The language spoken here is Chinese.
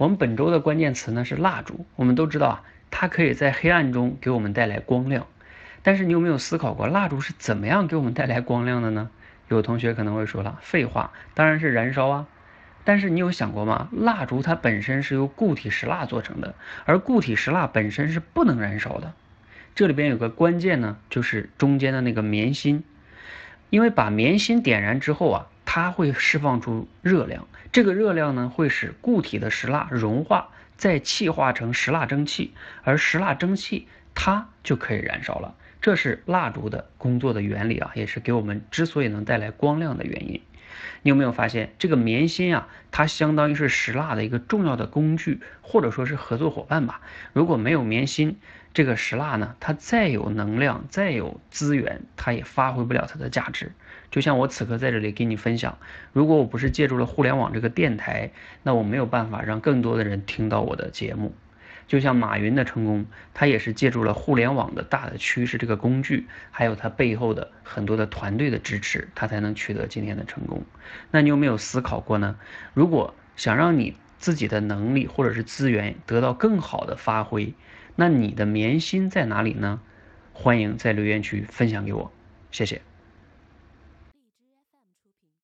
我们本周的关键词呢是蜡烛。我们都知道啊，它可以在黑暗中给我们带来光亮。但是你有没有思考过，蜡烛是怎么样给我们带来光亮的呢？有同学可能会说了，废话，当然是燃烧啊。但是你有想过吗？蜡烛它本身是由固体石蜡做成的，而固体石蜡本身是不能燃烧的。这里边有个关键呢，就是中间的那个棉芯，因为把棉芯点燃之后啊。它会释放出热量，这个热量呢会使固体的石蜡融化，再气化成石蜡蒸汽，而石蜡蒸汽它就可以燃烧了。这是蜡烛的工作的原理啊，也是给我们之所以能带来光亮的原因。你有没有发现这个棉芯啊？它相当于是石蜡的一个重要的工具，或者说是合作伙伴吧。如果没有棉芯，这个石蜡呢，它再有能量，再有资源，它也发挥不了它的价值。就像我此刻在这里给你分享，如果我不是借助了互联网这个电台，那我没有办法让更多的人听到我的节目。就像马云的成功，他也是借助了互联网的大的趋势这个工具，还有他背后的很多的团队的支持，他才能取得今天的成功。那你有没有思考过呢？如果想让你自己的能力或者是资源得到更好的发挥，那你的棉心在哪里呢？欢迎在留言区分享给我，谢谢。